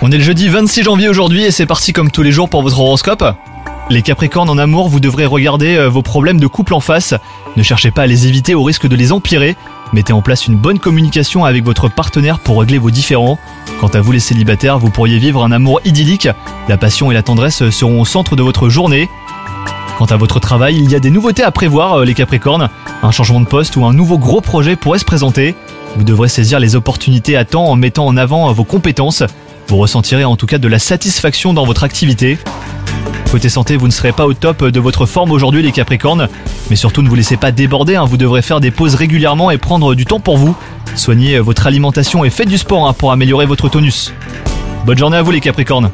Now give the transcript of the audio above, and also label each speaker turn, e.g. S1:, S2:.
S1: On est le jeudi 26 janvier aujourd'hui et c'est parti comme tous les jours pour votre horoscope. Les Capricornes en amour, vous devrez regarder euh, vos problèmes de couple en face. Ne cherchez pas à les éviter au risque de les empirer. Mettez en place une bonne communication avec votre partenaire pour régler vos différends. Quant à vous les célibataires, vous pourriez vivre un amour idyllique. La passion et la tendresse seront au centre de votre journée. Quant à votre travail, il y a des nouveautés à prévoir euh, les Capricornes. Un changement de poste ou un nouveau gros projet pourrait se présenter. Vous devrez saisir les opportunités à temps en mettant en avant vos compétences. Vous ressentirez en tout cas de la satisfaction dans votre activité. Côté santé, vous ne serez pas au top de votre forme aujourd'hui les Capricornes, mais surtout ne vous laissez pas déborder, hein. vous devrez faire des pauses régulièrement et prendre du temps pour vous. Soignez votre alimentation et faites du sport hein, pour améliorer votre tonus. Bonne journée à vous les Capricornes